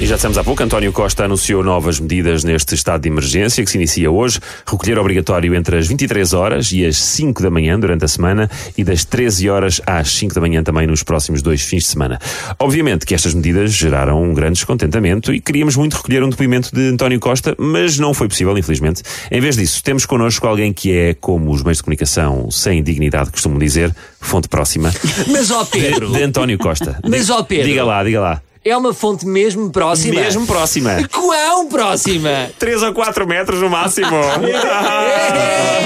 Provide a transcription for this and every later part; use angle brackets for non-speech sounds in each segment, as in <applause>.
E já dissemos há pouco, António Costa anunciou novas medidas neste estado de emergência que se inicia hoje. Recolher obrigatório entre as 23 horas e as 5 da manhã durante a semana e das 13 horas às 5 da manhã também nos próximos dois fins de semana. Obviamente que estas medidas geraram um grande descontentamento e queríamos muito recolher um depoimento de António Costa, mas não foi possível, infelizmente. Em vez disso, temos connosco alguém que é, como os meios de comunicação sem dignidade costumam dizer, fonte próxima Mas ó Pedro, de António Costa. Mas, ó, Pedro. Diga lá, diga lá. É uma fonte mesmo próxima. Mesmo próxima. <laughs> Quão próxima? 3 ou 4 metros no máximo. <laughs> <laughs>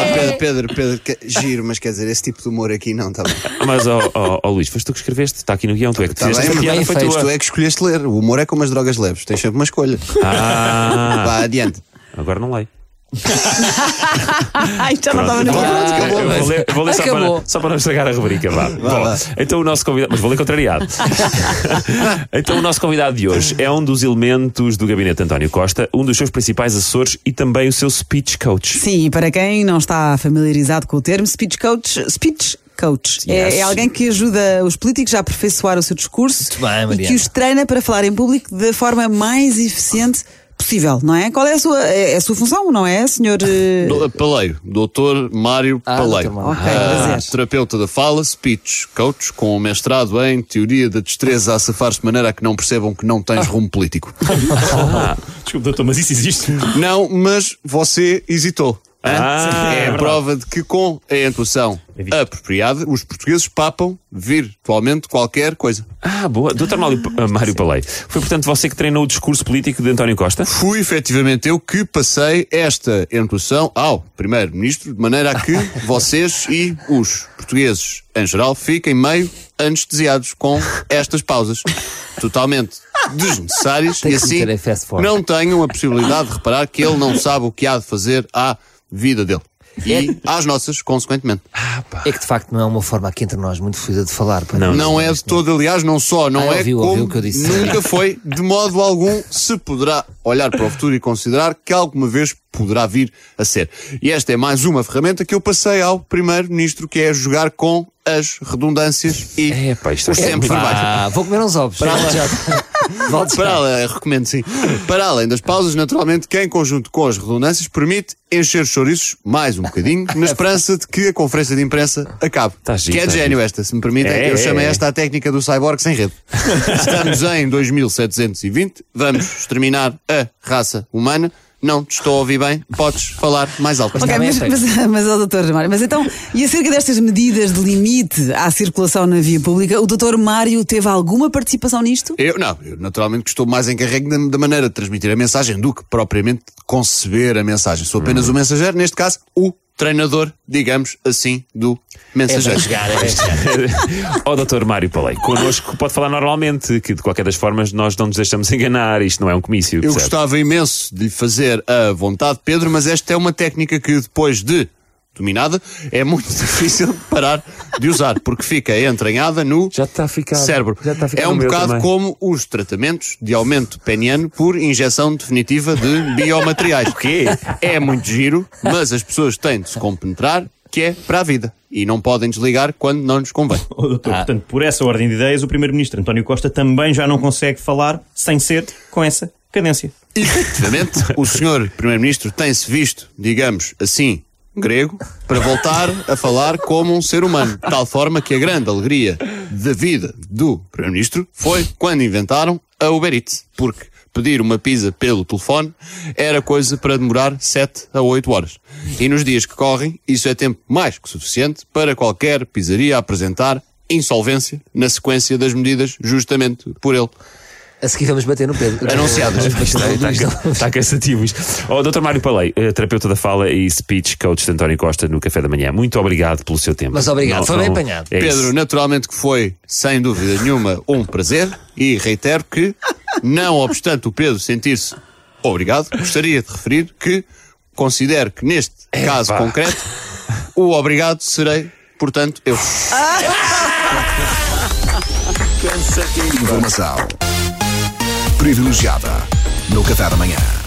Ah, Pedro, Pedro, Pedro, que- giro, mas quer dizer, esse tipo de humor aqui não está bem. Mas, ó ó, ó, Luís, foste tu que escreveste, está aqui no guião, tu é que fizeste bem, esta mas piada, bem foi feito, tua. tu é que escolheste ler. O humor é como as drogas leves, tens sempre uma escolha. Ah, Vá adiante. agora não leio. Ai, já não estava no Pronto, guião. acabou. Eu vou ler, vou ler só, para, só para não estragar a rubrica, vá. Bom. Então o nosso convidado, mas vou ler contrariado. <laughs> então o nosso convidado de hoje é um dos elementos do gabinete de António Costa, um dos seus principais assessores e também o seu speech coach. Sim, para quem não está familiarizado com o termo, speech coach, speech coach Yes. é, é alguém que ajuda os políticos a aperfeiçoar o seu discurso bem, e que os treina para falar em público da forma mais eficiente possível, não é? Qual é a sua, é a sua função, não é, senhor? eh, Do- Paleiro, doutor Mário Ah, Paleiro. Dr. Mário. Ok, prazer. terapeuta da fala, speech coach, com mestrado em teoria da destreza a safar-se de maneira a que não percebam que não tens rumo político. <laughs> Desculpe, doutor, mas isso existe? não, mas você hesitou. Hã? Ah, é é a prova de que com a intuação apropriada, os portugueses papam virtualmente qualquer coisa. Ah, boa. Doutor Mário, <laughs> Mário Palei, foi portanto você que treinou o discurso político de António Costa? Fui efetivamente eu que passei esta intuação ao Primeiro-Ministro, de maneira a que <laughs> vocês e os portugueses em geral fiquem meio anestesiados com estas pausas totalmente desnecessárias Tem e assim não tenham a possibilidade de reparar que ele não sabe o que há de fazer à vida dele. E às nossas, consequentemente. É que de facto não é uma forma aqui entre nós muito fluida de falar. Não, Não é de todo, aliás, não só, não Ah, é ouviu, como ouviu o que eu disse. nunca foi, de modo algum, se poderá olhar para o futuro e considerar que alguma vez poderá vir a ser. E esta é mais uma ferramenta que eu passei ao Primeiro-Ministro, que é jogar com as redundâncias e É, pá, isto é os tempos muito- verbais. Ah, vou comer uns ovos. Já. Volto Para já. <laughs> além, recomendo sim. Para além das pausas, naturalmente, que em conjunto com as redundâncias permite encher os chouriços mais um bocadinho, na esperança de que a conferência de imprensa acabe. Tá giro, que é de tá gênio esta, se me permitem. É, Eu é, chamei é. esta a técnica do cyborg sem rede. Estamos em 2720, vamos exterminar a raça humana. Não te estou a ouvir bem, podes falar mais alto. Ok, mas, mas, mas, ó, doutor Mário, mas então, e acerca destas medidas de limite à circulação na via pública, o doutor Mário teve alguma participação nisto? Eu, não, eu naturalmente que estou mais encarregue da, da maneira de transmitir a mensagem do que propriamente conceber a mensagem. Sou apenas o mensageiro, neste caso, o treinador, digamos assim, do É mensageiro. chegar, é chegar. Ó doutor Mário Palei, connosco pode falar normalmente, que de qualquer das formas nós não nos deixamos enganar, isto não é um comício. Eu percebe? gostava imenso de lhe fazer a vontade, Pedro, mas esta é uma técnica que depois de dominada é muito <laughs> difícil de parar de usar, porque fica entranhada no Já está a ficar. cérebro. Já está ficar é um bocado também. como os tratamentos de aumento peniano por injeção definitiva de biomateriais. <laughs> O quê? É muito giro, mas as pessoas têm de se compenetrar que é para a vida. E não podem desligar quando não lhes convém. Oh, doutor, portanto, por essa ordem de ideias, o Primeiro-Ministro António Costa também já não consegue falar sem ser com essa cadência. Efetivamente, o senhor Primeiro-Ministro tem-se visto, digamos assim, grego, para voltar a falar como um ser humano. De tal forma que a grande alegria da vida do Primeiro-Ministro foi quando inventaram a Uber Eats. Porque pedir uma pizza pelo telefone era coisa para demorar 7 a 8 horas. E nos dias que correm, isso é tempo mais que suficiente para qualquer pizzaria apresentar insolvência na sequência das medidas justamente por ele. A seguir vamos bater no Pedro. Não. Está tá cansativo isto. Ó doutor Mário Palei, eh, terapeuta da fala e speech coach de António Costa no Café da Manhã. Muito obrigado pelo seu tempo. Mas obrigado, foi bem apanhado. é Pedro, isso. naturalmente que foi, sem dúvida nenhuma, um prazer e reitero que, não obstante o Pedro sentir-se obrigado, gostaria de referir que considero que neste caso pá. concreto o obrigado serei, portanto, eu. <laughs> Informação privilegiada no Café da Manhã.